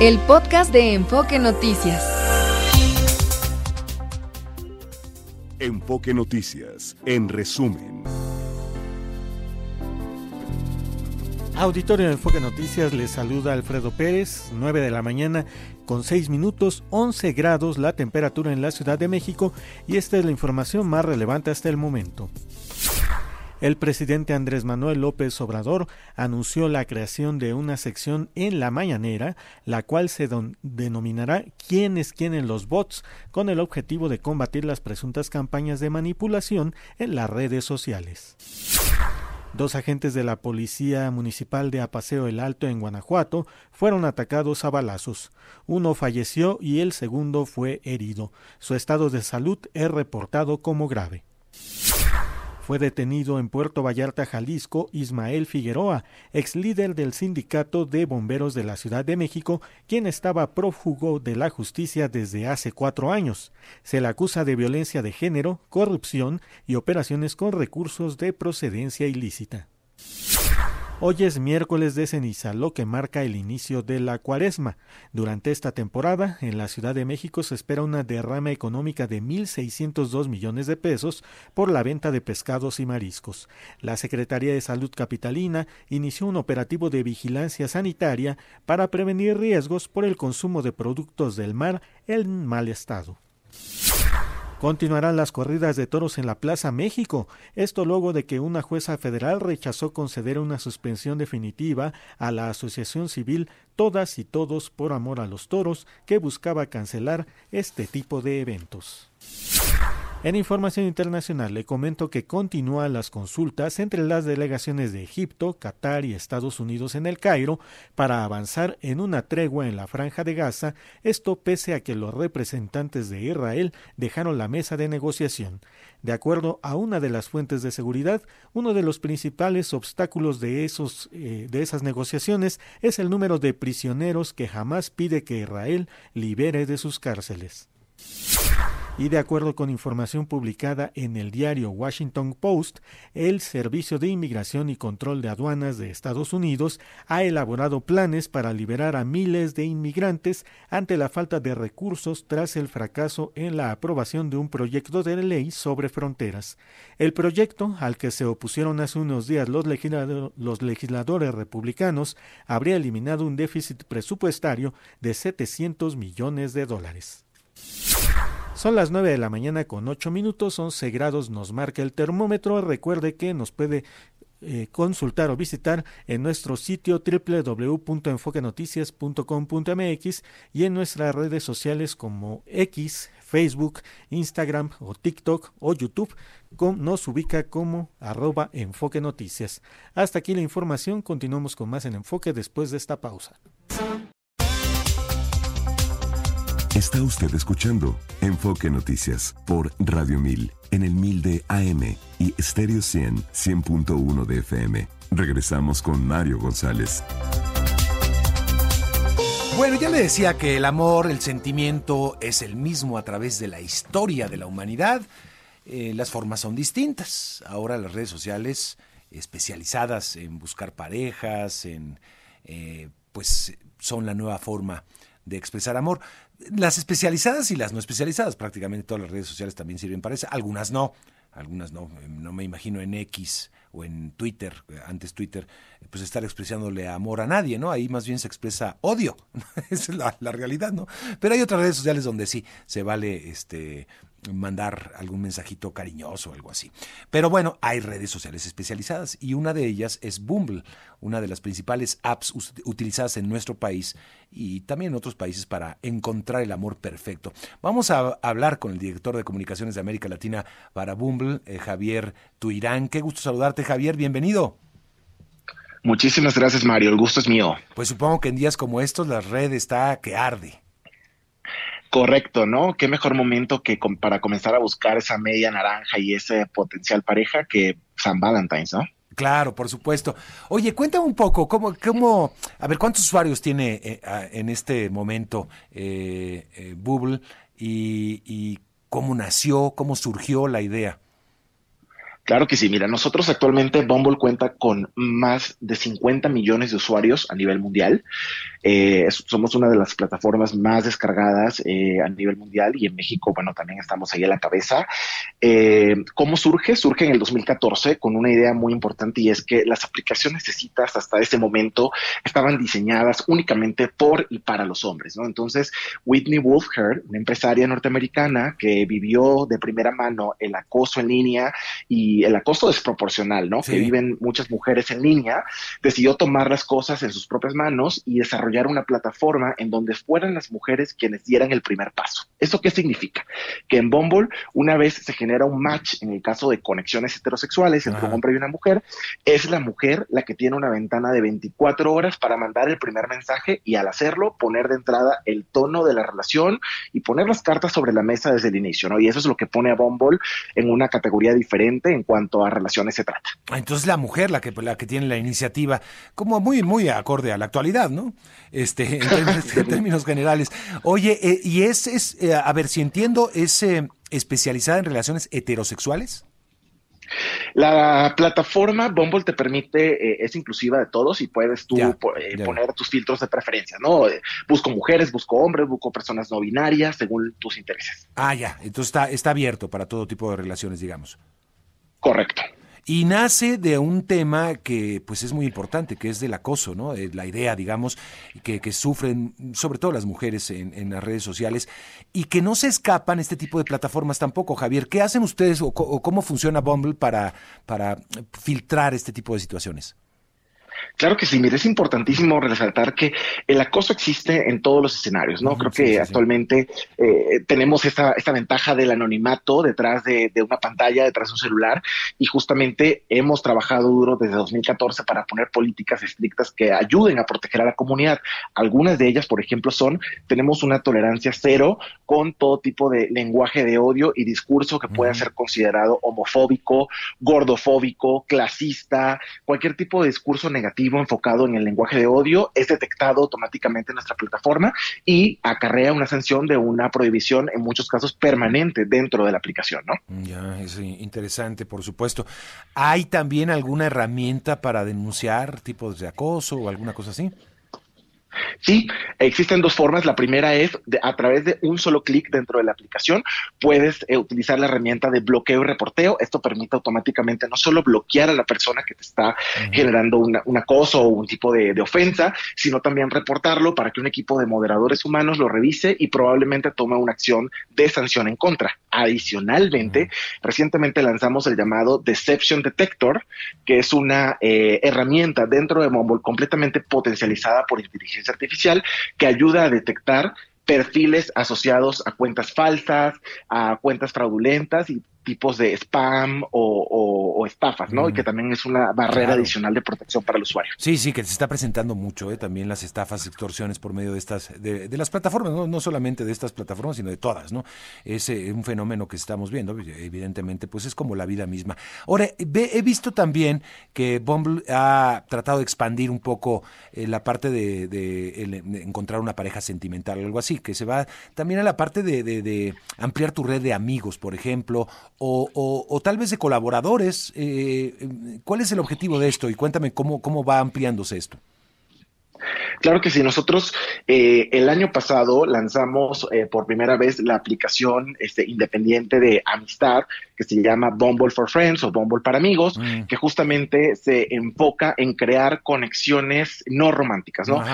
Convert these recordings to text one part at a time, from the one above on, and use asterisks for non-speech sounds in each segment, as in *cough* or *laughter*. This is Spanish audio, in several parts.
el podcast de Enfoque Noticias. Enfoque Noticias, en resumen. Auditorio de Enfoque Noticias, les saluda Alfredo Pérez, 9 de la mañana con 6 minutos, 11 grados la temperatura en la Ciudad de México y esta es la información más relevante hasta el momento. El presidente Andrés Manuel López Obrador anunció la creación de una sección en la mañanera, la cual se denominará ¿Quién es quién en los bots? con el objetivo de combatir las presuntas campañas de manipulación en las redes sociales. Dos agentes de la Policía Municipal de Apaseo el Alto en Guanajuato fueron atacados a balazos. Uno falleció y el segundo fue herido. Su estado de salud es reportado como grave. Fue detenido en Puerto Vallarta, Jalisco, Ismael Figueroa, ex líder del Sindicato de Bomberos de la Ciudad de México, quien estaba prófugo de la justicia desde hace cuatro años. Se le acusa de violencia de género, corrupción y operaciones con recursos de procedencia ilícita. Hoy es miércoles de ceniza, lo que marca el inicio de la cuaresma. Durante esta temporada, en la Ciudad de México se espera una derrama económica de 1.602 millones de pesos por la venta de pescados y mariscos. La Secretaría de Salud Capitalina inició un operativo de vigilancia sanitaria para prevenir riesgos por el consumo de productos del mar en mal estado. Continuarán las corridas de toros en la Plaza México, esto luego de que una jueza federal rechazó conceder una suspensión definitiva a la Asociación Civil Todas y Todos por Amor a los Toros, que buscaba cancelar este tipo de eventos. En información internacional le comento que continúan las consultas entre las delegaciones de Egipto, Qatar y Estados Unidos en el Cairo para avanzar en una tregua en la franja de Gaza, esto pese a que los representantes de Israel dejaron la mesa de negociación. De acuerdo a una de las fuentes de seguridad, uno de los principales obstáculos de, esos, eh, de esas negociaciones es el número de prisioneros que jamás pide que Israel libere de sus cárceles y de acuerdo con información publicada en el diario Washington Post, el Servicio de Inmigración y Control de Aduanas de Estados Unidos ha elaborado planes para liberar a miles de inmigrantes ante la falta de recursos tras el fracaso en la aprobación de un proyecto de ley sobre fronteras. El proyecto, al que se opusieron hace unos días los, los legisladores republicanos, habría eliminado un déficit presupuestario de 700 millones de dólares. Son las 9 de la mañana con 8 minutos, 11 grados nos marca el termómetro. Recuerde que nos puede eh, consultar o visitar en nuestro sitio www.enfoquenoticias.com.mx y en nuestras redes sociales como X, Facebook, Instagram o TikTok o YouTube nos ubica como arroba enfoque noticias. Hasta aquí la información, continuamos con más en enfoque después de esta pausa. Está usted escuchando Enfoque Noticias por Radio 1000 en el 1000 de AM y Stereo 100 100.1 de FM. Regresamos con Mario González. Bueno, ya le decía que el amor, el sentimiento es el mismo a través de la historia de la humanidad. Eh, las formas son distintas. Ahora las redes sociales especializadas en buscar parejas, en eh, pues son la nueva forma de expresar amor. Las especializadas y las no especializadas, prácticamente todas las redes sociales también sirven para eso, algunas no, algunas no, no me imagino en X o en Twitter, antes Twitter, pues estar expresándole amor a nadie, ¿no? Ahí más bien se expresa odio, *laughs* esa es la, la, realidad, ¿no? Pero hay otras redes sociales donde sí se vale este mandar algún mensajito cariñoso o algo así. Pero bueno, hay redes sociales especializadas y una de ellas es Bumble, una de las principales apps utilizadas en nuestro país y también en otros países para encontrar el amor perfecto. Vamos a hablar con el director de comunicaciones de América Latina para Bumble, eh, Javier Tuirán. Qué gusto saludarte, Javier, bienvenido. Muchísimas gracias, Mario. El gusto es mío. Pues supongo que en días como estos la red está que arde. Correcto, ¿no? Qué mejor momento que para comenzar a buscar esa media naranja y ese potencial pareja que San Valentine's, ¿no? Claro, por supuesto. Oye, cuéntame un poco, ¿cómo, cómo a ver, cuántos usuarios tiene eh, en este momento eh, eh, Bubble y, cómo nació, cómo surgió la idea? Claro que sí, mira, nosotros actualmente Bumble cuenta con más de 50 millones de usuarios a nivel mundial. Eh, somos una de las plataformas más descargadas eh, a nivel mundial y en México, bueno, también estamos ahí a la cabeza. Eh, ¿Cómo surge? Surge en el 2014 con una idea muy importante y es que las aplicaciones de citas hasta ese momento estaban diseñadas únicamente por y para los hombres, ¿no? Entonces, Whitney Wolfhard, una empresaria norteamericana que vivió de primera mano el acoso en línea y el acoso desproporcional, ¿no? Que viven muchas mujeres en línea, decidió tomar las cosas en sus propias manos y desarrollar una plataforma en donde fueran las mujeres quienes dieran el primer paso. ¿Eso qué significa? Que en Bumble, una vez se genera un match, en el caso de conexiones heterosexuales entre un hombre y una mujer, es la mujer la que tiene una ventana de 24 horas para mandar el primer mensaje y al hacerlo poner de entrada el tono de la relación y poner las cartas sobre la mesa desde el inicio, ¿no? Y eso es lo que pone a Bumble en una categoría diferente en cuanto a relaciones se trata. Ah, entonces la mujer la que, la que tiene la iniciativa, como muy, muy acorde a la actualidad, ¿no? Este, en *laughs* términos, generales. Oye, eh, y es, es eh, a ver si entiendo, es eh, especializada en relaciones heterosexuales. La plataforma Bumble te permite, es inclusiva de todos y puedes tú poner tus filtros de preferencia, ¿no? busco mujeres, busco hombres, busco personas no binarias, según tus intereses. Ah, ya, entonces está, está abierto para todo tipo de relaciones, digamos. Correcto. Y nace de un tema que pues es muy importante, que es del acoso, ¿no? Eh, la idea, digamos, que, sufren sobre todo las mujeres en, las redes sociales y que no se escapan este tipo de plataformas tampoco. Javier, ¿qué hacen ustedes o, o cómo funciona Bumble para, para filtrar este tipo de situaciones? Claro que sí, mire, es importantísimo resaltar que el acoso existe en todos los escenarios, ¿no? Creo que actualmente eh, tenemos esta, esta ventaja del anonimato detrás de, una pantalla, detrás de un celular, y justamente hemos trabajado duro desde 2014 para poner políticas estrictas que ayuden a proteger a la comunidad. Algunas de ellas, por ejemplo, son, tenemos una tolerancia cero con todo tipo de lenguaje de odio y discurso que pueda ser considerado homofóbico, gordofóbico, clasista, cualquier tipo de discurso negativo enfocado en el lenguaje de odio es detectado automáticamente en nuestra plataforma y acarrea una sanción de una prohibición en muchos casos permanente dentro de la aplicación, ¿no? Ya, es interesante, por supuesto. ¿Hay también alguna herramienta para denunciar tipos de acoso o alguna cosa así? Sí, existen dos formas. La primera es a través de un solo clic dentro de la aplicación puedes eh, utilizar la herramienta de bloqueo y reporteo. Esto permite automáticamente no solo bloquear a la persona que te está generando un acoso o un tipo de, ofensa, sino también reportarlo para que un equipo de moderadores humanos lo revise y probablemente tome una acción de sanción en contra. Adicionalmente, recientemente lanzamos el llamado Deception Detector, que es una eh, herramienta dentro de Mumble completamente potencializada por inteligencia artificial que ayuda a detectar perfiles asociados a cuentas falsas, a cuentas fraudulentas y tipos de spam o, estafas, ¿no? Y que también es una barrera adicional de protección para el usuario. Sí, sí, que se está presentando mucho, ¿eh? también las estafas, extorsiones por medio de estas, de, las plataformas, ¿no? no solamente de estas plataformas, sino de todas, ¿no? Es eh, un fenómeno que estamos viendo, evidentemente, pues es como la vida misma. Ahora, he visto también que Bumble ha tratado de expandir un poco eh, la parte de, encontrar una pareja sentimental, algo así, que se va también a la parte de, de ampliar tu red de amigos, por ejemplo, o, tal vez de colaboradores. Eh, ¿Cuál es el objetivo de esto? Y cuéntame cómo, cómo va ampliándose esto. Claro que sí, nosotros eh, el año pasado lanzamos eh, por primera vez la aplicación este, independiente de amistad que se llama Bumble for Friends o Bumble para amigos, mm. que justamente se enfoca en crear conexiones no románticas, ¿no?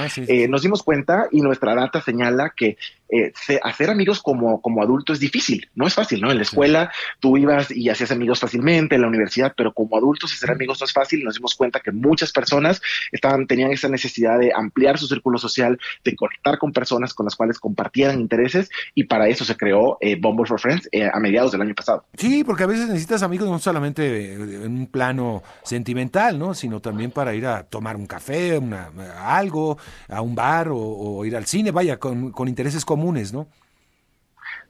nos dimos cuenta y nuestra data señala que eh, hacer amigos como, como adulto es difícil, no es fácil, ¿no? En la escuela tú ibas y hacías amigos fácilmente, en la universidad, pero como adultos hacer amigos no es fácil nos dimos cuenta que muchas personas estaban, tenían esa necesidad de ampliar su círculo social, de conectar con personas con las cuales compartieran intereses y para eso se creó eh, Bumble for Friends eh, a mediados del año pasado. Sí, porque a veces necesitas amigos no solamente en un plano sentimental, ¿no? Sino también para ir a tomar un café, una, algo, a un bar o, ir al cine, vaya, con, con intereses comunes ¿no?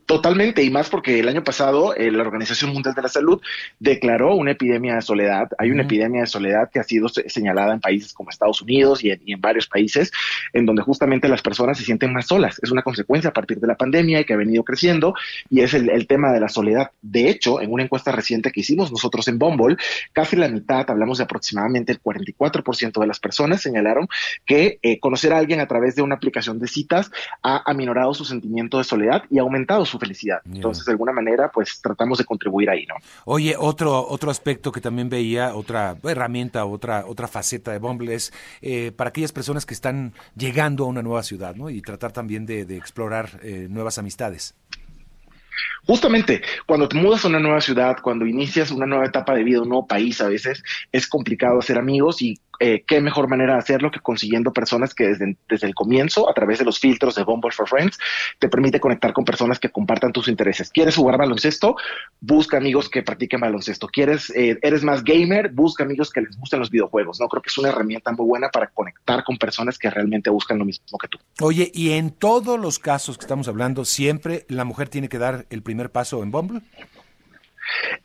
Totalmente, y más porque el año pasado eh, la Organización Mundial de la Salud declaró una epidemia de soledad. Hay una epidemia de soledad que ha sido señalada en países como Estados Unidos y en, varios países, en donde justamente las personas se sienten más solas. Es una consecuencia a partir de la pandemia y que ha venido creciendo, y es el, tema de la soledad. De hecho, en una encuesta reciente que hicimos nosotros en Bumble, casi la mitad, hablamos de aproximadamente el 44% de las personas señalaron que eh, conocer a alguien a través de una aplicación de citas ha aminorado su sentimiento de soledad y ha aumentado su felicidad. Entonces, de alguna manera, pues tratamos de contribuir ahí, ¿no? Oye, otro, otro aspecto que también veía, otra herramienta, otra, otra faceta de Bumble es eh, para aquellas personas que están llegando a una nueva ciudad, ¿no? Y tratar también de, explorar eh, nuevas amistades. Justamente, cuando te mudas a una nueva ciudad, cuando inicias una nueva etapa de vida, un nuevo país, a veces es complicado hacer amigos y eh, qué mejor manera de hacerlo que consiguiendo personas que desde, desde, el comienzo, a través de los filtros de Bumble for Friends, te permite conectar con personas que compartan tus intereses. ¿Quieres jugar baloncesto? Busca amigos que practiquen baloncesto. ¿Quieres, eh, eres más gamer? Busca amigos que les gusten los videojuegos. No creo que es una herramienta muy buena para conectar con personas que realmente buscan lo mismo que tú. Oye, y en todos los casos que estamos hablando, siempre la mujer tiene que dar el primer paso en Bumble.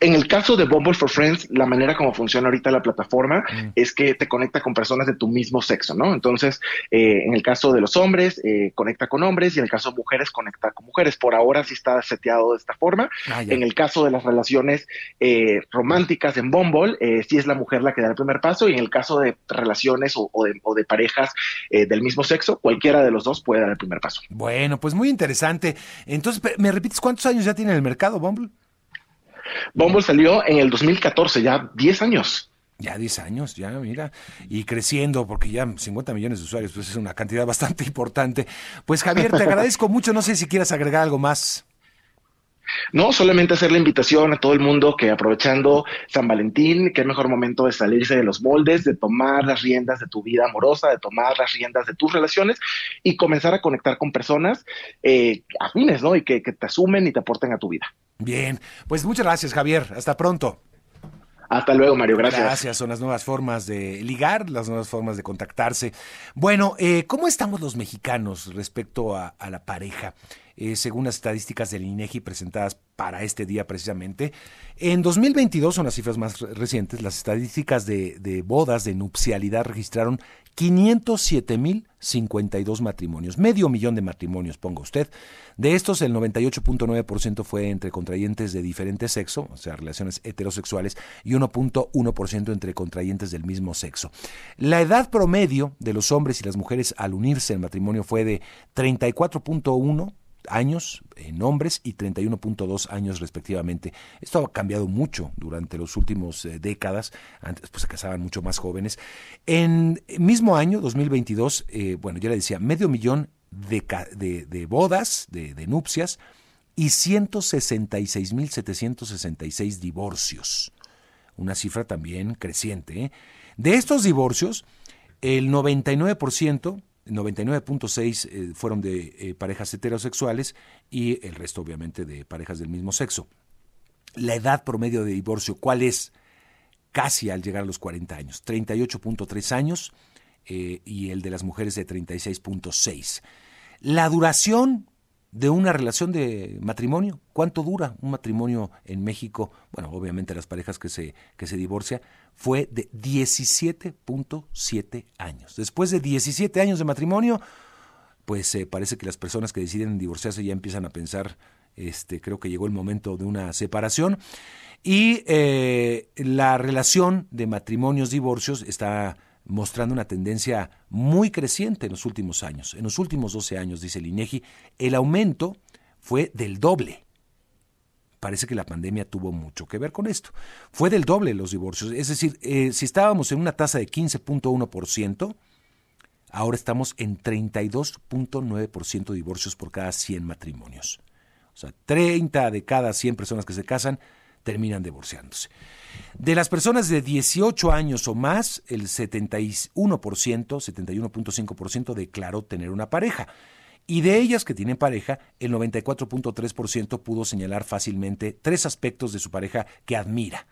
En el caso de Bumble for Friends, la manera como funciona ahorita la plataforma mm. es que te conecta con personas de tu mismo sexo, ¿no? Entonces, eh, en el caso de los hombres, eh, conecta con hombres y en el caso de mujeres, conecta con mujeres. Por ahora sí está seteado de esta forma. Ah, en el caso de las relaciones eh, románticas en Bumble, sí es la mujer la que da el primer paso y en el caso de relaciones o, de, o de, parejas del mismo sexo, cualquiera de los dos puede dar el primer paso. Bueno, pues muy interesante. Entonces, ¿me repites cuántos años ya tiene el mercado Bumble? Bumble salió en el 2014, ya 10 años. Ya 10 años, ya, mira, y creciendo, porque ya 50 millones de usuarios, pues es una cantidad bastante *laughs* importante. Pues Javier, te *laughs* agradezco mucho, no sé si quieras agregar algo más. No, solamente hacer la invitación a todo el mundo que aprovechando San Valentín, qué mejor momento de salirse de los moldes, de tomar las riendas de tu vida amorosa, de tomar las riendas de tus relaciones y comenzar a conectar con personas eh, afines, ¿no? Y que te asumen y te aporten a tu vida. Bien, pues muchas gracias Javier, hasta pronto. Hasta luego, Mario. Gracias. Gracias. Son las nuevas formas de ligar, las nuevas formas de contactarse. Bueno, eh, ¿cómo estamos los mexicanos respecto a, la pareja? Eh, según las estadísticas del INEGI presentadas para este día precisamente, en 2022 son las cifras más recientes. Las estadísticas de, bodas de nupcialidad registraron 507.052 matrimonios, medio millón de matrimonios, ponga usted. De estos, el 98.9% fue entre contrayentes de diferente sexo, o sea, relaciones heterosexuales, y 1.1% entre contrayentes del mismo sexo. La edad promedio de los hombres y las mujeres al unirse en matrimonio fue de 34.1 años en hombres y 31.2 años respectivamente. Esto ha cambiado mucho durante los últimos eh, décadas. Antes pues, se casaban mucho más jóvenes. En el mismo año, 2022, eh, bueno, ya le decía, medio millón de, de, bodas, de, de nupcias y 166.766 divorcios. Una cifra también creciente. ¿eh? De estos divorcios, el 99% 99.6 eh, fueron de eh, parejas heterosexuales y el resto obviamente de parejas del mismo sexo. La edad promedio de divorcio, ¿cuál es? Casi al llegar a los 40 años, 38.3 años eh, y el de las mujeres de 36.6. La duración de una relación de matrimonio. ¿Cuánto dura un matrimonio en México? Bueno, obviamente las parejas que se, que se fue de 17.7 años. Después de 17 años de matrimonio, pues parece que las personas que deciden divorciarse ya empiezan a pensar, este, creo que llegó el momento de una separación. Y eh, la relación de matrimonios, divorcios está mostrando una tendencia muy creciente en los últimos años. En los últimos 12 años, dice el el aumento fue del doble. Parece que la pandemia tuvo mucho que ver con esto. Fue del doble los divorcios. Es decir, eh, si estábamos en una tasa de 15.1%, ahora estamos en 32.9% de divorcios por cada 100 matrimonios. O sea, 30 de cada 100 personas que se casan terminan divorciándose. De las personas de 18 años o más, el 71%, 71.5% declaró tener una pareja. Y de ellas que tienen pareja, el 94.3% pudo señalar fácilmente tres aspectos de su pareja que admira.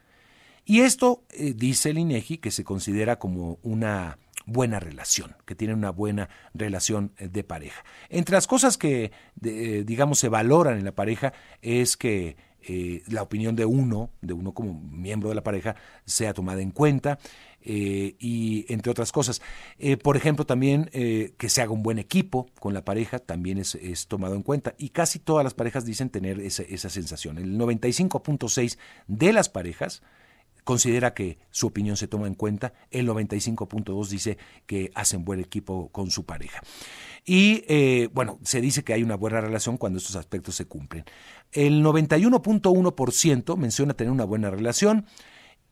Y esto eh, dice el INEGI que se considera como una buena relación, que tienen una buena relación eh, de pareja. Entre las cosas que, digamos, se valoran en la pareja es que la opinión de uno, de uno como miembro de la pareja, sea tomada en cuenta, eh, y entre otras cosas. Eh, por ejemplo, también eh, que se haga un buen equipo con la pareja también es, tomado en cuenta y casi todas las parejas dicen tener esa, esa sensación. El 95.6 de las parejas considera que su opinión se toma en cuenta, el 95.2 dice que hacen buen equipo con su pareja. Y bueno, se dice que hay una buena relación cuando estos aspectos se cumplen. El 91.1% menciona tener una buena relación,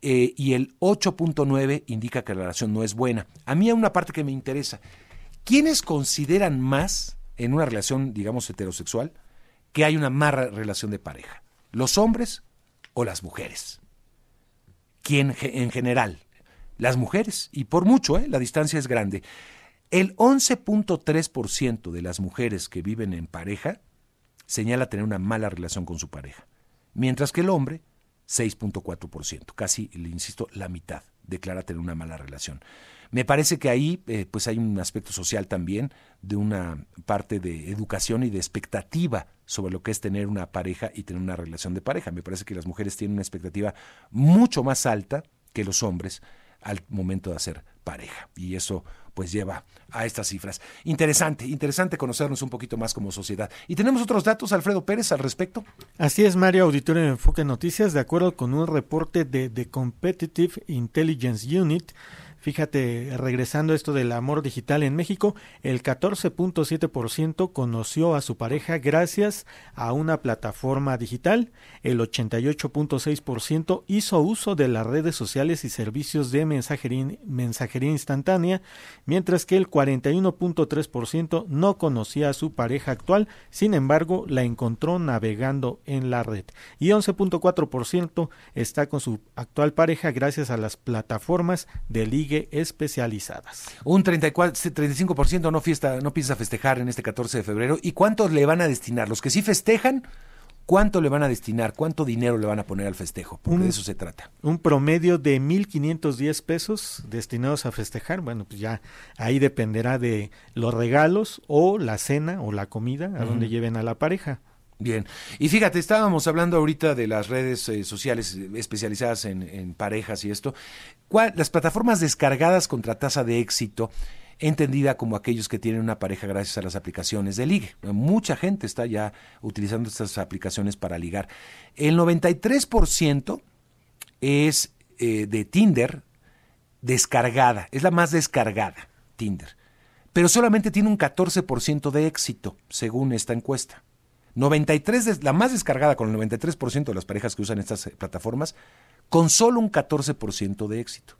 eh, y el 8.9 indica que la relación no es buena. A mí hay una parte que me interesa. ¿Quiénes consideran más en una relación, digamos, heterosexual, que hay una mala relación de pareja? ¿Los hombres o las mujeres? ¿Quién en general? Las mujeres, y por mucho, ¿eh? la distancia es grande. El 11.3% de las mujeres que viven en pareja señala tener una mala relación con su pareja, mientras que el hombre 6.4%, casi, le insisto, la mitad declara tener una mala relación. Me parece que ahí eh, pues hay un aspecto social también de una parte de educación y de expectativa sobre lo que es tener una pareja y tener una relación de pareja. Me parece que las mujeres tienen una expectativa mucho más alta que los hombres al momento de hacer pareja. Y eso pues lleva a estas cifras. Interesante, interesante conocernos un poquito más como sociedad. ¿Y tenemos otros datos, Alfredo Pérez, al respecto? Así es, Mario, auditorio de Enfoque Noticias, de acuerdo con un reporte de The Competitive Intelligence Unit, Fíjate, regresando a esto del amor digital en México, el 14.7% conoció a su pareja gracias a una plataforma digital, el 88.6% hizo uso de las redes sociales y servicios de mensajería, instantánea, mientras que el 41.3% no conocía a su pareja actual, sin embargo la encontró navegando en la red, y 11.4% está con su actual pareja gracias a las plataformas de ligue especializadas. Un 34, 35% no, fiesta, no piensa festejar en este 14 de febrero. ¿Y cuántos le van a destinar? Los que sí festejan, ¿cuánto le van a destinar? ¿Cuánto dinero le van a poner al festejo? Porque de eso se trata. Un promedio de 1.510 pesos destinados a festejar. Bueno, pues ya ahí dependerá de los regalos o la cena o la comida a donde lleven a la pareja. Bien, y fíjate, estábamos hablando ahorita de las redes eh, sociales especializadas en, parejas y esto. Las plataformas descargadas contra tasa de éxito, entendida como aquellos que tienen una pareja gracias a las aplicaciones de ligue. Mucha gente está ya utilizando estas aplicaciones para ligar. El 93% es eh, de Tinder descargada, es la más descargada, Tinder. Pero solamente tiene un 14% de éxito, según esta encuesta. 93 la más descargada con el 93% de las parejas que usan estas eh, plataformas, con solo un 14% de éxito.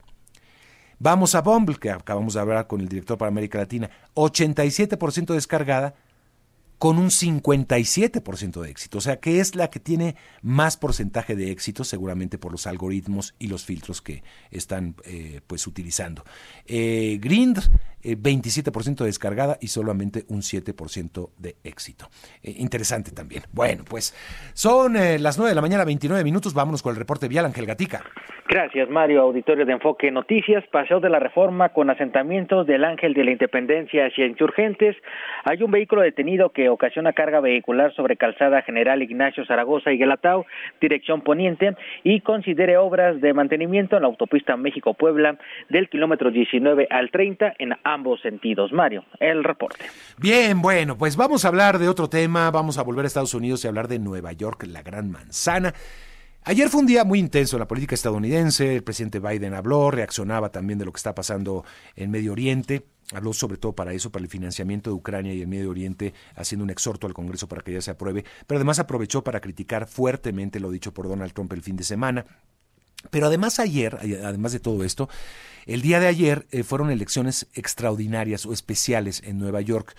Vamos a Bumble, que acabamos de hablar con el director para América Latina, 87% descargada con un 57% de éxito. O sea, que es la que tiene más porcentaje de éxito, seguramente por los algoritmos y los filtros que están eh, pues utilizando. Eh, Grindr 27% eh, descargada y solamente un 7% de éxito. Eh, interesante también. Bueno, pues son las 9 de la mañana, 29 minutos. Vámonos con el reporte vial, Ángel Gatica. Gracias, Mario. Auditorio de Enfoque Noticias. Paseo de la Reforma con asentamientos del Ángel de la Independencia hacia insurgentes. Hay un vehículo detenido que ocasiona carga vehicular sobre calzada General Ignacio Zaragoza y Guelatao, dirección poniente, y considere obras de mantenimiento en la autopista México-Puebla del kilómetro 19 al 30 en ambos sentidos. Mario, el reporte. Bien, bueno, pues vamos a hablar de otro tema, vamos a volver a Estados Unidos y hablar de Nueva York, la gran manzana. Ayer fue un día muy intenso en la política estadounidense, el presidente Biden habló, reaccionaba también de lo que está pasando en Medio Oriente, habló sobre todo para eso, para el financiamiento de Ucrania y el Medio Oriente, haciendo un exhorto al Congreso para que ya se apruebe, pero además aprovechó para criticar fuertemente lo dicho por Donald Trump el fin de semana. Pero además ayer, además de todo esto, el día de ayer eh, fueron elecciones extraordinarias o especiales en Nueva York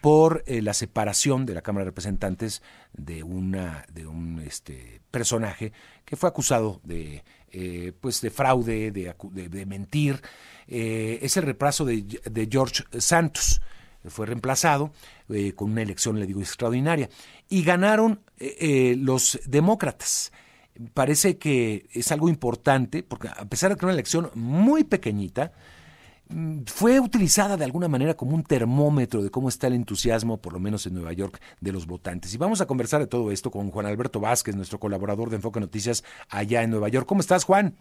por eh, la separación de la Cámara de Representantes de una de un este personaje que fue acusado de eh, pues de fraude, de, mentir. es el reemplazo de, de, George Santos. Fue reemplazado con una elección, le digo, extraordinaria. Y ganaron los demócratas parece que es algo importante, porque a pesar de que una elección muy pequeñita, fue utilizada de alguna manera como un termómetro de cómo está el entusiasmo, por lo menos en Nueva York, de los votantes. Y vamos a conversar de todo esto con Juan Alberto Vázquez, nuestro colaborador de Enfoque Noticias allá en Nueva York. ¿Cómo estás, Juan?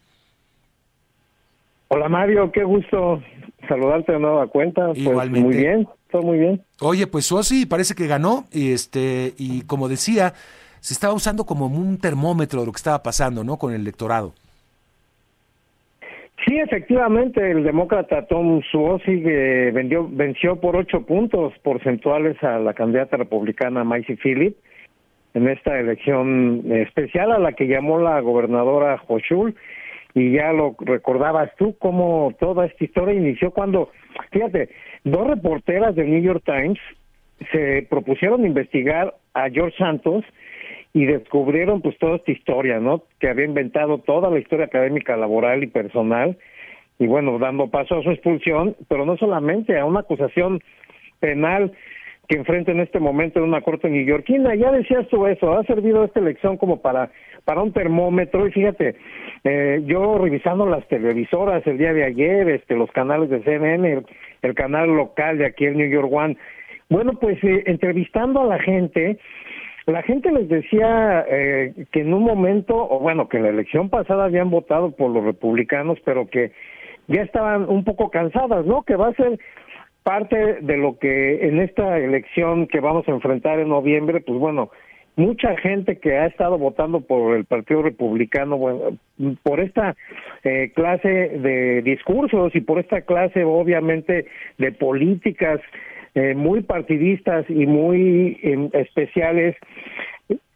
Hola Mario, qué gusto saludarte de nueva cuenta. Pues, Igualmente. muy bien, todo muy bien. Oye, pues Suosi parece que ganó y este y como decía, se estaba usando como un termómetro de lo que estaba pasando, ¿no? Con el electorado. Sí, efectivamente, el demócrata Tom Suozzi vendió, venció por ocho puntos porcentuales a la candidata republicana Maisie Phillip en esta elección especial a la que llamó la gobernadora Hochul. Y ya lo recordabas tú cómo toda esta historia inició cuando, fíjate, dos reporteras del New York Times se propusieron investigar a George Santos y descubrieron pues toda esta historia, ¿no? Que había inventado toda la historia académica, laboral y personal y bueno, dando paso a su expulsión, pero no solamente a una acusación penal que enfrenta en este momento en una corte neoyorquina. Ya decías tú eso, ha servido esta elección como para, para un termómetro y fíjate, eh, yo revisando las televisoras el día de ayer, este, los canales de CNN, el, canal local de aquí el New York One, bueno, pues eh, entrevistando a la gente, la gente les decía eh, que en un momento, o bueno, que en la elección pasada habían votado por los republicanos, pero que ya estaban un poco cansadas, ¿no? Que va a ser parte de lo que en esta elección que vamos a enfrentar en noviembre, pues bueno, mucha gente que ha estado votando por el Partido Republicano, bueno, por esta eh, clase de discursos y por esta clase obviamente de políticas eh, muy partidistas y muy em, especiales,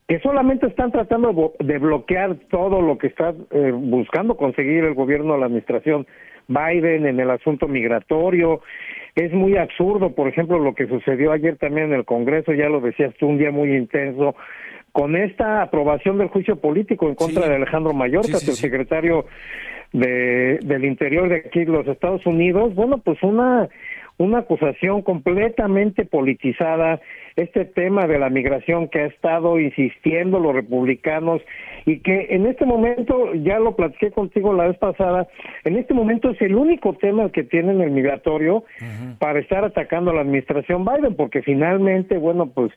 que solamente están tratando de bloquear todo lo que está eh, buscando conseguir el gobierno de la administración Biden en el asunto migratorio, es muy absurdo, por ejemplo, lo que sucedió ayer también en el Congreso, ya lo decías tú, un día muy intenso, con esta aprobación del juicio político en contra de Alejandro Mayorkas, el secretario de, del Interior de aquí de los Estados Unidos, bueno, pues una una acusación completamente politizada, este tema de la migración que ha estado insistiendo los republicanos y que en este momento, ya lo platiqué contigo la vez pasada, en este momento es el único tema que tienen el migratorio para estar atacando a la administración Biden, porque finalmente, bueno, pues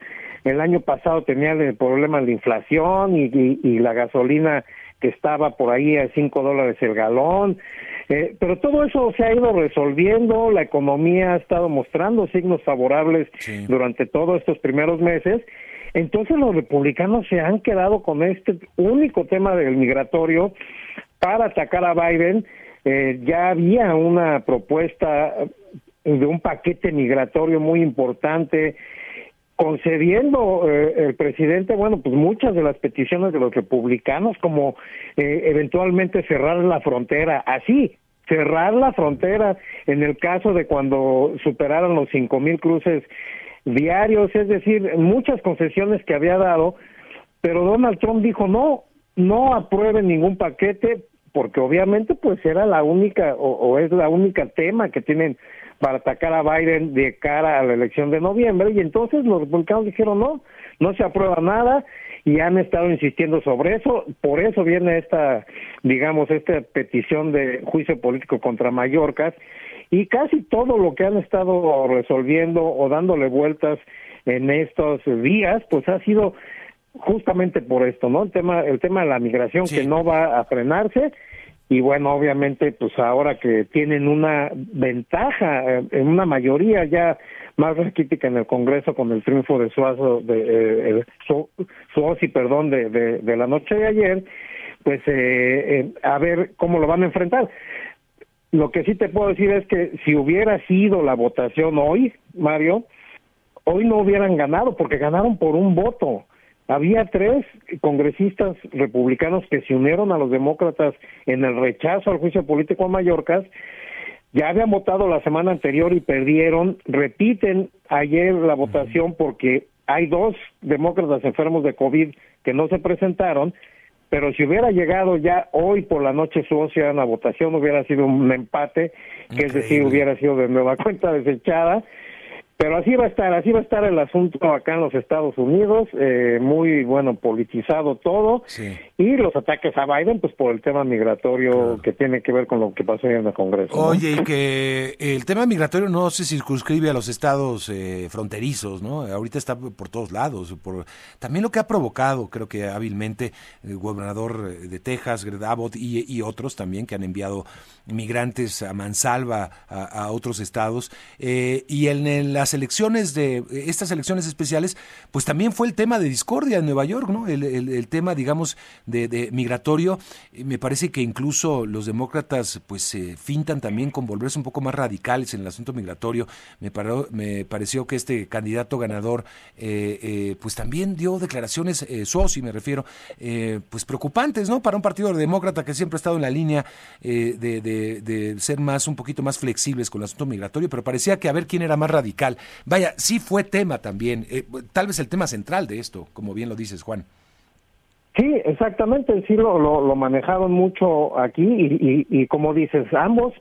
el año pasado tenían el problema de inflación y, y la gasolina que estaba por ahí a cinco dólares el galón, eh, pero todo eso se ha ido resolviendo, la economía ha estado mostrando signos favorables durante todos estos primeros meses. Entonces los republicanos se han quedado con este único tema del migratorio para atacar a Biden. Eh, ya había una propuesta de un paquete migratorio muy importante concediendo eh, el presidente, bueno, pues muchas de las peticiones de los republicanos, como eh, eventualmente cerrar la frontera, así, cerrar la frontera en el caso de cuando superaran los cinco mil cruces diarios, es decir, muchas concesiones que había dado, pero Donald Trump dijo no, no aprueben ningún paquete porque obviamente pues era la única o, o es la única tema que tienen para atacar a Biden de cara a la elección de noviembre y entonces los republicanos dijeron no, no se aprueba nada y han estado insistiendo sobre eso, por eso viene esta, digamos, esta petición de juicio político contra Mallorca y casi todo lo que han estado resolviendo o dándole vueltas en estos días, pues ha sido justamente por esto, ¿no? El tema, el tema de la migración que no va a frenarse y bueno, obviamente, pues ahora que tienen una ventaja, eh, en una mayoría ya más crítica en el Congreso con el triunfo de Suazo, de eh, Suosi, perdón, de, de, la noche de ayer, pues eh, eh, a ver cómo lo van a enfrentar. Lo que sí te puedo decir es que si hubiera sido la votación hoy, Mario, hoy no hubieran ganado porque ganaron por un voto. Había tres congresistas republicanos que se unieron a los demócratas en el rechazo al juicio político a Mallorca. Ya habían votado la semana anterior y perdieron. Repiten ayer la votación porque hay dos demócratas enfermos de COVID que no se presentaron. Pero si hubiera llegado ya hoy por la noche su a la votación, hubiera sido un empate, que es decir, hubiera sido de nueva cuenta desechada Pero así va a estar, así va a estar el asunto acá en los Estados Unidos, eh, muy bueno politizado todo, y los ataques a Biden, pues por el tema migratorio que tiene que ver con lo que pasó en el Congreso. Oye, y que el tema migratorio no se circunscribe a los estados eh, fronterizos, ¿no? Ahorita está por todos lados, por también lo que ha provocado, creo que hábilmente el gobernador de Texas, Greg Abbott y, otros también que han enviado migrantes a mansalva a, otros estados, eh, y en, en la las elecciones de estas elecciones especiales, pues también fue el tema de discordia en Nueva York, ¿no? El, tema, digamos, de, migratorio. Me parece que incluso los demócratas, pues, se fintan también con volverse un poco más radicales en el asunto migratorio. Me, me pareció que este candidato ganador, eh, eh, pues, también dio declaraciones, eh, y me refiero, pues, preocupantes, ¿no? Para un partido demócrata que siempre ha estado en la línea de ser más, un poquito más flexibles con el asunto migratorio, pero parecía que a ver quién era más radical Vaya, sí fue tema también, eh, tal vez el tema central de esto, como bien lo dices, Juan. Sí, exactamente, sí lo, lo, manejaron mucho aquí y, y, como dices, ambos,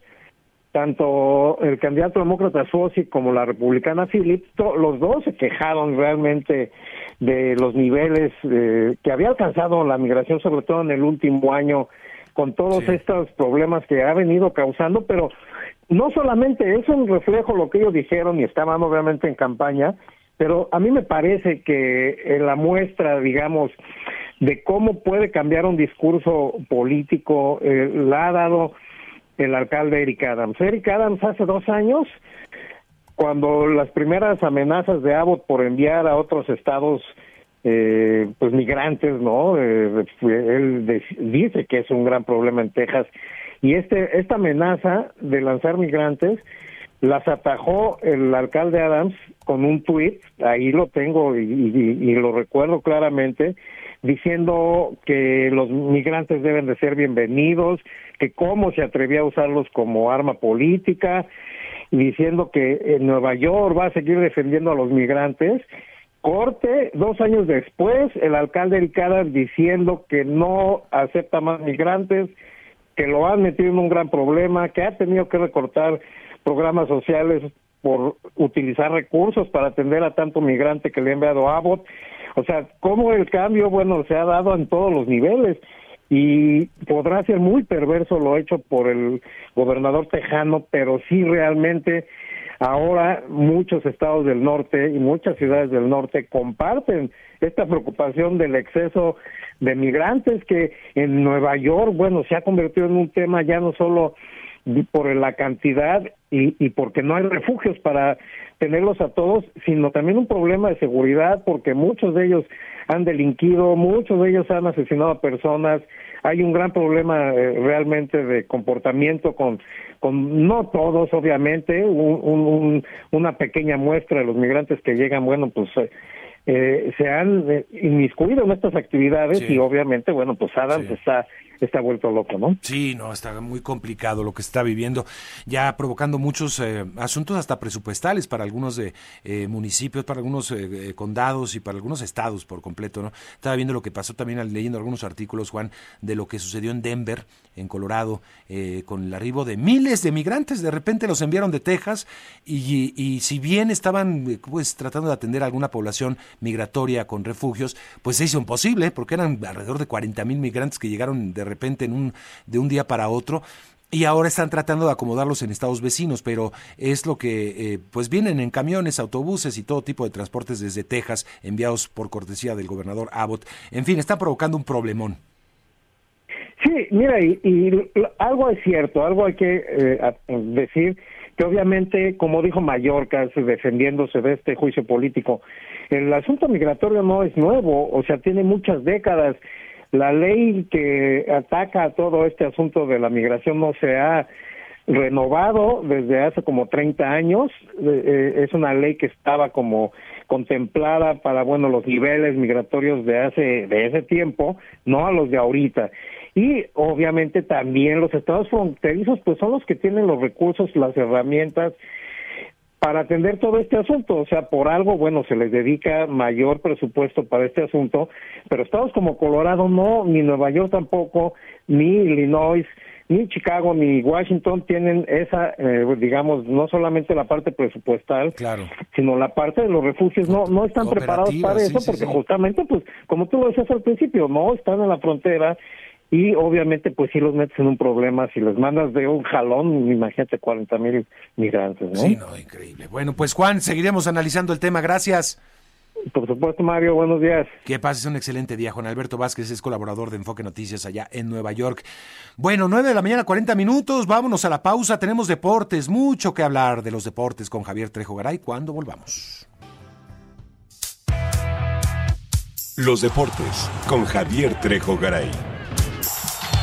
tanto el candidato demócrata Suosi como la republicana Phillips, los dos se quejaron realmente de los niveles eh, que había alcanzado la migración, sobre todo en el último año, con todos estos problemas que ha venido causando, pero no solamente es un reflejo lo que ellos dijeron y estaban obviamente en campaña, pero a mí me parece que en la muestra, digamos, de cómo puede cambiar un discurso político, eh, la ha dado el alcalde Eric Adams. Eric Adams hace dos años, cuando las primeras amenazas de Abbott por enviar a otros estados eh, pues migrantes, ¿no? Eh, él dice que es un gran problema en Texas y este, esta amenaza de lanzar migrantes las atajó el alcalde Adams con un tuit, ahí lo tengo y, lo recuerdo claramente, diciendo que los migrantes deben de ser bienvenidos, que cómo se atrevía a usarlos como arma política, y diciendo que en Nueva York va a seguir defendiendo a los migrantes. Corte, dos años después, el alcalde Adams diciendo que no acepta más migrantes, que lo han metido en un gran problema, que ha tenido que recortar programas sociales por utilizar recursos para atender a tanto migrante que le ha enviado Abbott. O sea, cómo el cambio, bueno, se ha dado en todos los niveles y podrá ser muy perverso lo hecho por el gobernador tejano, pero sí realmente ahora muchos estados del norte y muchas ciudades del norte comparten esta preocupación del exceso de migrantes que en Nueva York, bueno, se ha convertido en un tema ya no solo por la cantidad y, y porque no hay refugios para tenerlos a todos, sino también un problema de seguridad porque muchos de ellos han delinquido, muchos de ellos han asesinado a personas, hay un gran problema eh, realmente de comportamiento con, con no todos obviamente, un, una pequeña muestra de los migrantes que llegan, bueno, pues eh, eh, se han eh, inmiscuido en estas actividades y obviamente, bueno, pues Adams está está vuelto loco, ¿no? Sí, no, está muy complicado lo que está viviendo, ya provocando muchos eh, asuntos hasta presupuestales para algunos de, eh, municipios, para algunos eh, condados y para algunos estados por completo, ¿no? Estaba viendo lo que pasó también leyendo algunos artículos, Juan, de lo que sucedió en Denver, en Colorado, con el arribo de miles de migrantes, de repente los enviaron de Texas y, y si bien estaban pues tratando de atender a alguna población migratoria con refugios, pues se hizo imposible porque eran alrededor de 40 mil migrantes que llegaron de repente en un, de un día para otro y ahora están tratando de acomodarlos en estados vecinos, pero es lo que, eh, pues vienen en camiones, autobuses y todo tipo de transportes desde Texas, enviados por cortesía del gobernador Abbott. En fin, están provocando un problemón. Sí, mira, y, algo es cierto, algo hay que eh, decir, que obviamente, como dijo Mallorca, defendiéndose de este juicio político, el asunto migratorio no es nuevo, o sea, tiene muchas décadas la ley que ataca a todo este asunto de la migración no se ha renovado desde hace como 30 años. Eh, eh, es una ley que estaba como contemplada para, bueno, los niveles migratorios de hace, de ese tiempo, no a los de ahorita. Y obviamente también los estados fronterizos, pues son los que tienen los recursos, las herramientas para atender todo este asunto. O sea, por algo, bueno, se les dedica mayor presupuesto para este asunto, pero estados como Colorado no, ni Nueva York tampoco, ni Illinois, ni Chicago ni Washington tienen esa, eh, digamos, no solamente la parte presupuestal, Claro. sino la parte de los refugios, no, no están preparados para eso, sí, porque sí. justamente, pues, como tú lo decías al principio, no están en la frontera y obviamente, pues, sí los metes en un problema, si les mandas de un jalón, imagínate 40 mil migrantes, ¿no? Sí, no, increíble. Bueno, pues Juan, seguiremos analizando el tema. Gracias. Por supuesto, Mario, buenos días. Que pases un excelente día. Juan Alberto Vázquez es colaborador de Enfoque Noticias allá en Nueva York. Bueno, 9 de la mañana, 40 minutos. Vámonos a la pausa. Tenemos deportes, mucho que hablar de los deportes con Javier Trejo Garay cuando volvamos. Los deportes con Javier Trejo Garay.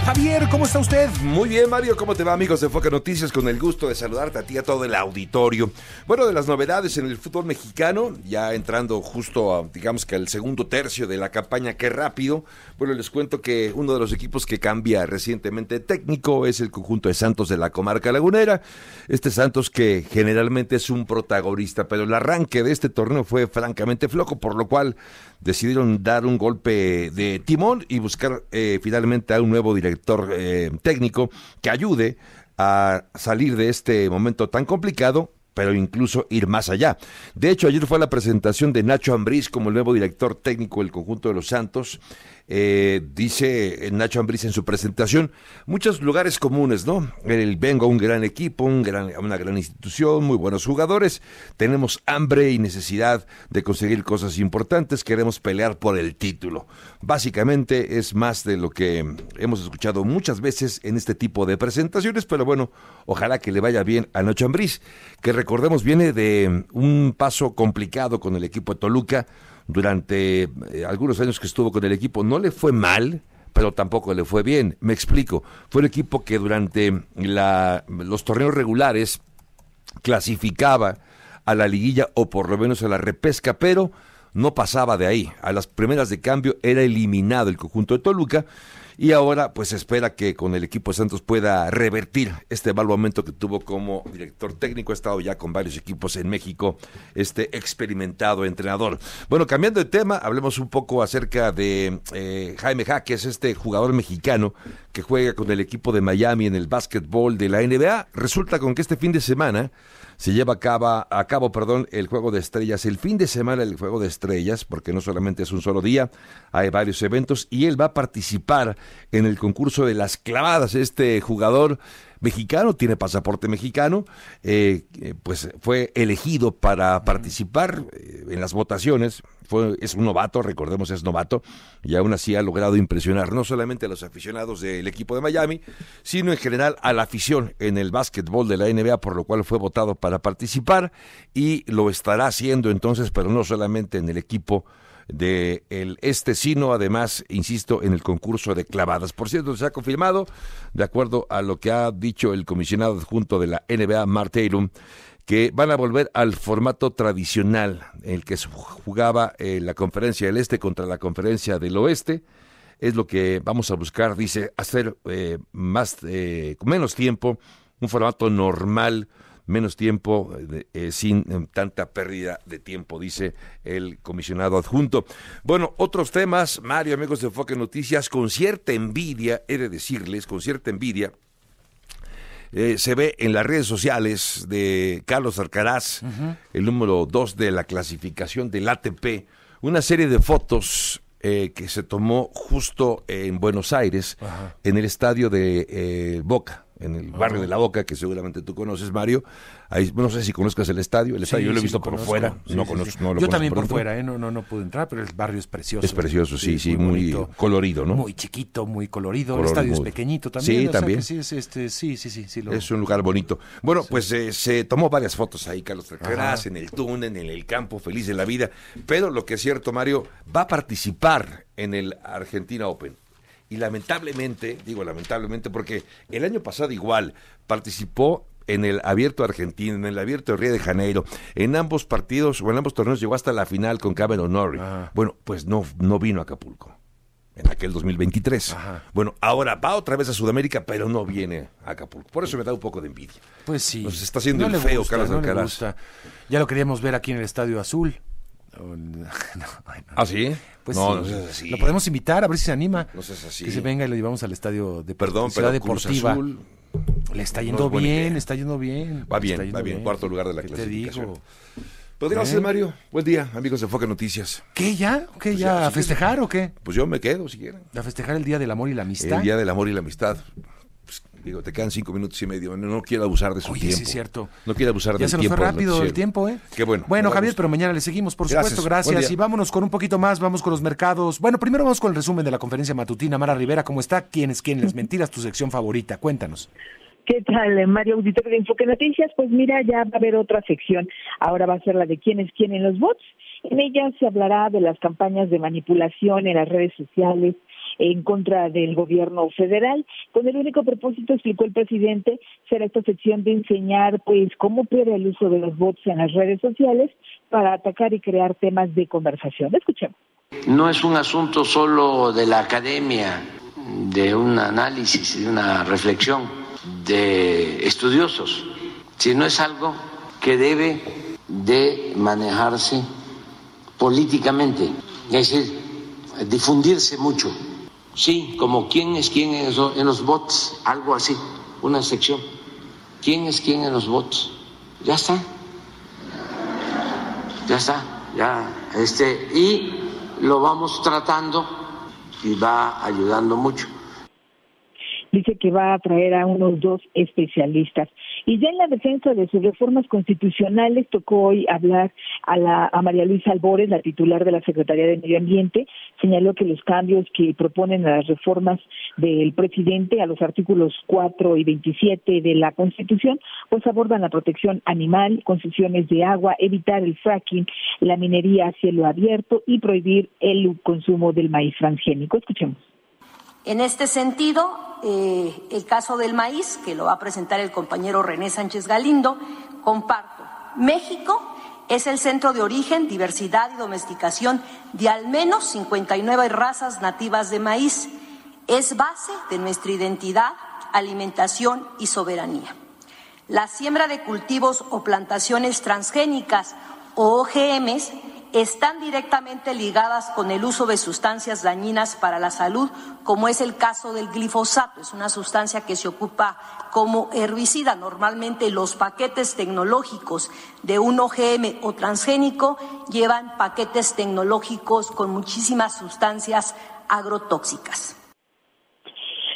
Javier, ¿cómo está usted? Muy bien, Mario, ¿cómo te va, amigos de Enfoque Noticias? Con el gusto de saludarte a ti y a todo el auditorio. Bueno, de las novedades en el fútbol mexicano, ya entrando justo a, digamos que al segundo tercio de la campaña, qué rápido. Bueno, les cuento que uno de los equipos que cambia recientemente técnico es el conjunto de Santos de la comarca lagunera. Este Santos que generalmente es un protagonista, pero el arranque de este torneo fue francamente flojo, por lo cual decidieron dar un golpe de timón y buscar eh, finalmente a un nuevo director eh, técnico que ayude a salir de este momento tan complicado pero incluso ir más allá. De hecho, ayer fue la presentación de Nacho Ambriz como el nuevo director técnico del conjunto de los Santos. Eh, dice Nacho Ambriz en su presentación muchos lugares comunes, ¿no? El vengo a un gran equipo, un gran, una gran institución, muy buenos jugadores. Tenemos hambre y necesidad de conseguir cosas importantes. Queremos pelear por el título. Básicamente es más de lo que hemos escuchado muchas veces en este tipo de presentaciones, pero bueno, ojalá que le vaya bien a Nacho Ambriz, que recordemos viene de un paso complicado con el equipo de Toluca durante eh, algunos años que estuvo con el equipo. No le fue mal, pero tampoco le fue bien. Me explico. Fue un equipo que durante la, los torneos regulares clasificaba a la liguilla o por lo menos a la repesca, pero no pasaba de ahí. A las primeras de cambio era eliminado el conjunto de Toluca y ahora pues espera que con el equipo de Santos pueda revertir este mal momento que tuvo como director técnico. Ha estado ya con varios equipos en México, este experimentado entrenador. Bueno, cambiando de tema, hablemos un poco acerca de eh, Jaime Jaques, este jugador mexicano que juega con el equipo de Miami en el básquetbol de la NBA. Resulta con que este fin de semana se lleva a cabo, a cabo perdón, el Juego de Estrellas. El fin de semana el Juego de Estrellas, porque no solamente es un solo día, hay varios eventos y él va a participar en el concurso de las clavadas. Este jugador mexicano, tiene pasaporte mexicano, eh, eh, pues fue elegido para participar eh, en las votaciones. Fue, es un novato, recordemos, es novato, y aún así ha logrado impresionar no solamente a los aficionados del equipo de Miami, sino en general a la afición en el básquetbol de la NBA, por lo cual fue votado para participar y lo estará haciendo entonces, pero no solamente en el equipo de el este, sino además, insisto, en el concurso de clavadas. Por cierto, se ha confirmado, de acuerdo a lo que ha dicho el comisionado adjunto de la NBA, Mark Tatum, que van a volver al formato tradicional, el que jugaba en la conferencia del Este contra la conferencia del Oeste. Es lo que vamos a buscar, dice, hacer eh, más, eh, menos tiempo, un formato normal, menos tiempo, eh, sin eh, tanta pérdida de tiempo, dice el comisionado adjunto. Bueno, otros temas, Mario, amigos de Enfoque Noticias, con cierta envidia, he de decirles, con cierta envidia, eh, se ve en las redes sociales de Carlos Alcaraz, el número dos de la clasificación del ATP, una serie de fotos eh, que se tomó justo en Buenos Aires, en el estadio de eh, Boca, en el barrio de la Boca, que seguramente tú conoces, Mario. Ahí, no sé si conozcas el estadio, el estadio yo lo he visto por conozco. fuera, Sí, no sí, conozco, sí. no lo Yo también por fuera, ¿eh? no, no, no pude entrar, pero el barrio es precioso. Es precioso, sí, sí, muy colorido, ¿no? Muy chiquito, muy colorido. Color el estadio es pequeñito también. Sí, o sea también. que sí, es este, sí, sí, sí, sí, lo- Es un lugar bonito. Bueno, pues eh, se tomó varias fotos ahí, Carlos Ajá. en el túnel, en el campo, feliz de la vida. Pero lo que es cierto, Mario, va a participar en el Argentina Open. Y lamentablemente, digo lamentablemente, porque el año pasado igual participó en el Abierto Argentino, en el Abierto de Río de Janeiro. En ambos partidos o en ambos torneos llegó hasta la final con Cameron Norrie. Ah. Bueno, pues no, no vino a Acapulco en aquel 2023. Ajá. Bueno, ahora va otra vez a Sudamérica, pero no viene a Acapulco. Por eso me da un poco de envidia. Pues sí. Nos está haciendo el feo, gusta, Carlos no Alcaraz. Ya lo queríamos ver aquí en el Estadio Azul. *laughs* No. ¿Ah, sí? Pues No, sí, no seas así. Lo podemos invitar a ver si se anima. No seas así. Que se venga y lo llevamos al estadio de Perdón, Ciudad pero Cruz Deportiva. Azul Le está yendo es bien, está yendo bien. Va bien, va bien, cuarto lugar de la ¿Qué te clasificación. digo? Pues gracias, ¿Eh? Mario. Buen día, amigos de Enfoque Noticias. ¿Qué ya? ¿Qué Pues ya? ya, ¿A festejar o qué? Pues yo me quedo, si quieren. ¿A festejar el Día del Amor y la Amistad? El Día del Amor y la Amistad. Digo, te quedan cinco minutos y medio. No, no quiero abusar de su Oye, tiempo. sí es cierto. No quiero abusar Ya del se nos tiempo. fue del rápido el tiempo, ¿eh? Qué bueno. Bueno, Javier, pero mañana le seguimos, por Gracias, supuesto. Gracias. Y vámonos con un poquito más, vamos con los mercados. Bueno, primero vamos con el resumen de la conferencia matutina. Mara Rivera, ¿cómo está? ¿Quién es quién? Las mentiras, tu sección favorita. Cuéntanos. ¿Qué tal, eh, Mario Auditorio de Enfoque Noticias? Pues mira, ya va a haber otra sección. Ahora va a ser la de quién es quién en los bots. En ella se hablará de las campañas de manipulación en las redes sociales en contra del gobierno federal. Con el único propósito, explicó el presidente, será esta sección de enseñar pues cómo opera el uso de los bots en las redes sociales para atacar y crear temas de conversación. Escuchemos. No es un asunto solo de la academia, de un análisis, de una reflexión de estudiosos, sino es algo que debe de manejarse políticamente, es decir, difundirse mucho. Sí, como quién es quién en los, en los bots, algo así, una sección. ¿Quién es quién en los bots? Ya está. Ya está, ya este y lo vamos tratando y va ayudando mucho. dice que va a traer a unos dos especialistas. Y ya en la defensa de sus reformas constitucionales tocó hoy hablar a, la, a María Luisa Albores, la titular de la Secretaría de Medio Ambiente, señaló que los cambios que proponen a las reformas del presidente a los artículos 4 y 27 de la Constitución, pues abordan la protección animal, concesiones de agua, evitar el fracking, la minería a cielo abierto y prohibir el consumo del maíz transgénico. Escuchemos. En este sentido, eh, el caso del maíz, que lo va a presentar el compañero René Sánchez Galindo, comparto. México es el centro de origen, diversidad y domesticación de al menos 59 razas nativas de maíz. Es base de nuestra identidad, alimentación y soberanía. La siembra de cultivos o plantaciones transgénicas o OGMs están directamente ligadas con el uso de sustancias dañinas para la salud, como es el caso del glifosato. Es una sustancia que se ocupa como herbicida. Normalmente los paquetes tecnológicos de un OGM o transgénico llevan paquetes tecnológicos con muchísimas sustancias agrotóxicas.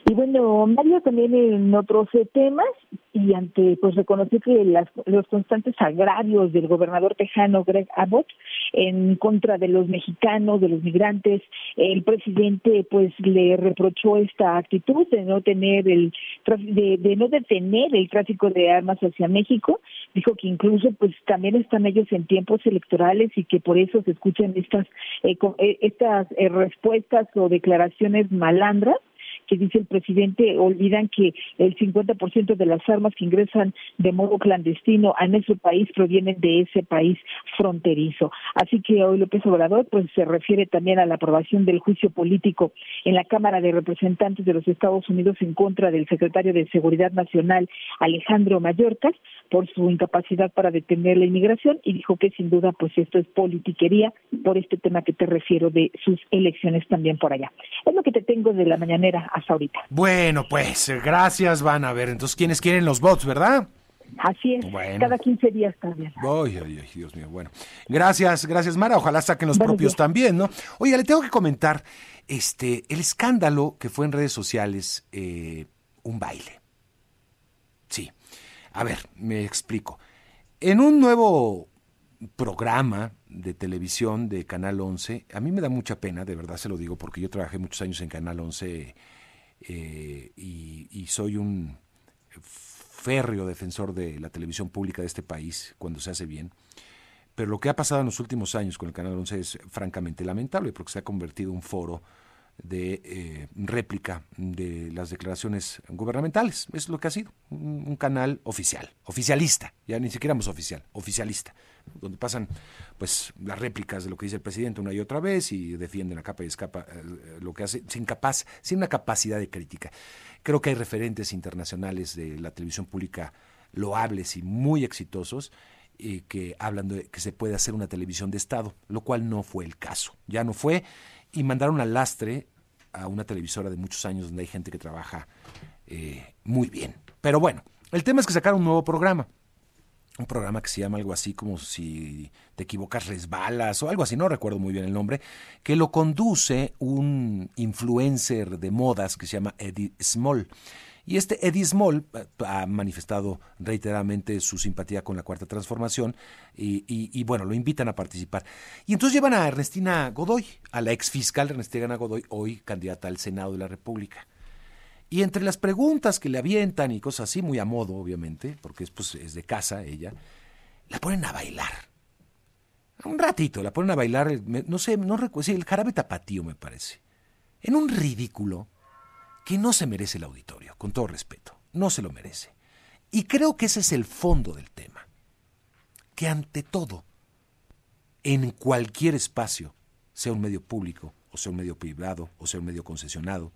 Y bueno, Mario también en otros eh, temas y ante pues reconoció que las, los constantes agravios del gobernador tejano Greg Abbott en contra de los mexicanos, de los migrantes, el presidente pues le reprochó esta actitud de no tener el de, de no detener el tráfico de armas hacia México, dijo que incluso pues también están ellos en tiempos electorales y que por eso se escuchan estas eh, eh, estas eh, respuestas o declaraciones malandras que dice el presidente, olvidan que el 50% de las armas que ingresan de modo clandestino a nuestro país provienen de ese país fronterizo. Así que hoy López Obrador pues se refiere también a la aprobación del juicio político en la Cámara de Representantes de los Estados Unidos en contra del secretario de Seguridad Nacional Alejandro Mayorkas por su incapacidad para detener la inmigración y dijo que sin duda pues esto es politiquería por este tema que te refiero de sus elecciones también por allá. Es lo que te tengo de la mañanera hasta ahorita. Bueno, pues gracias, van a ver. Entonces, ¿quiénes quieren los bots, verdad? Así es, Bueno. cada 15 días también. Ay, ay, ay, Dios mío. Bueno, gracias, gracias, Mara. Ojalá saquen los Buenos propios días. también, ¿no? Oiga, le tengo que comentar este, el escándalo que fue en redes sociales, eh, un baile. Sí. A ver, me explico. En un nuevo programa de televisión de Canal 11, a mí me da mucha pena, de verdad se lo digo, porque yo trabajé muchos años en Canal 11 eh, y, y soy un férreo defensor de la televisión pública de este país cuando se hace bien. Pero lo que ha pasado en los últimos años con el Canal 11 es francamente lamentable porque se ha convertido en un foro de eh, réplica de las declaraciones gubernamentales. Es lo que ha sido, un, canal oficial, oficialista, ya ni siquiera más oficial, oficialista, donde pasan pues las réplicas de lo que dice el presidente una y otra vez y defienden a capa y escapa eh, lo que hace sin capaz, sin una capacidad de crítica. Creo que hay referentes internacionales de la televisión pública loables y muy exitosos eh, que hablan de que se puede hacer una televisión de Estado, lo cual no fue el caso. Ya no fue y mandaron al lastre a una televisora de muchos años donde hay gente que trabaja eh, muy bien. Pero bueno, el tema es que sacaron un nuevo programa. Un programa que se llama algo así como si te equivocas resbalas o algo así, no recuerdo muy bien el nombre, que lo conduce un influencer de modas que se llama Eddie Small. Y este Eddie Small eh, ha manifestado reiteradamente su simpatía con la Cuarta Transformación y, bueno, lo invitan a participar. Y entonces llevan a Ernestina Godoy, a la ex fiscal Ernestina Godoy, hoy candidata al Senado de la República. Y entre las preguntas que le avientan y cosas así, muy a modo, obviamente, porque es, pues, es de casa ella, la ponen a bailar. Un ratito, la ponen a bailar, no sé, no recuerdo, sí, el jarabe tapatío me parece. En un ridículo que no se merece el auditorio, con todo respeto, no se lo merece. Y creo que ese es el fondo del tema. Que ante todo, en cualquier espacio, sea un medio público, o sea un medio privado, o sea un medio concesionado,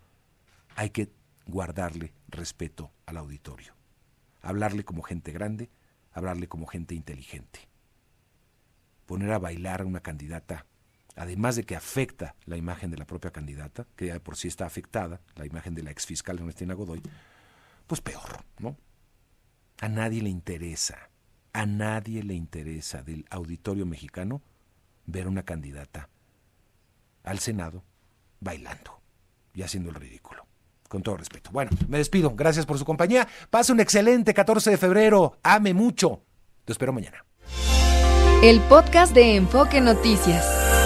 hay que guardarle respeto al auditorio, hablarle como gente grande, hablarle como gente inteligente. Poner a bailar a una candidata, además de que afecta la imagen de la propia candidata, que ya por sí está afectada, la imagen de la exfiscal Ernestina Godoy, pues peor, ¿no? A nadie le interesa, a nadie le interesa del auditorio mexicano ver a una candidata al Senado bailando y haciendo el ridículo con todo respeto. Bueno, me despido. Gracias por su compañía. Pase un excelente 14 de febrero. Ame mucho. Te espero mañana. El podcast de Enfoque Noticias.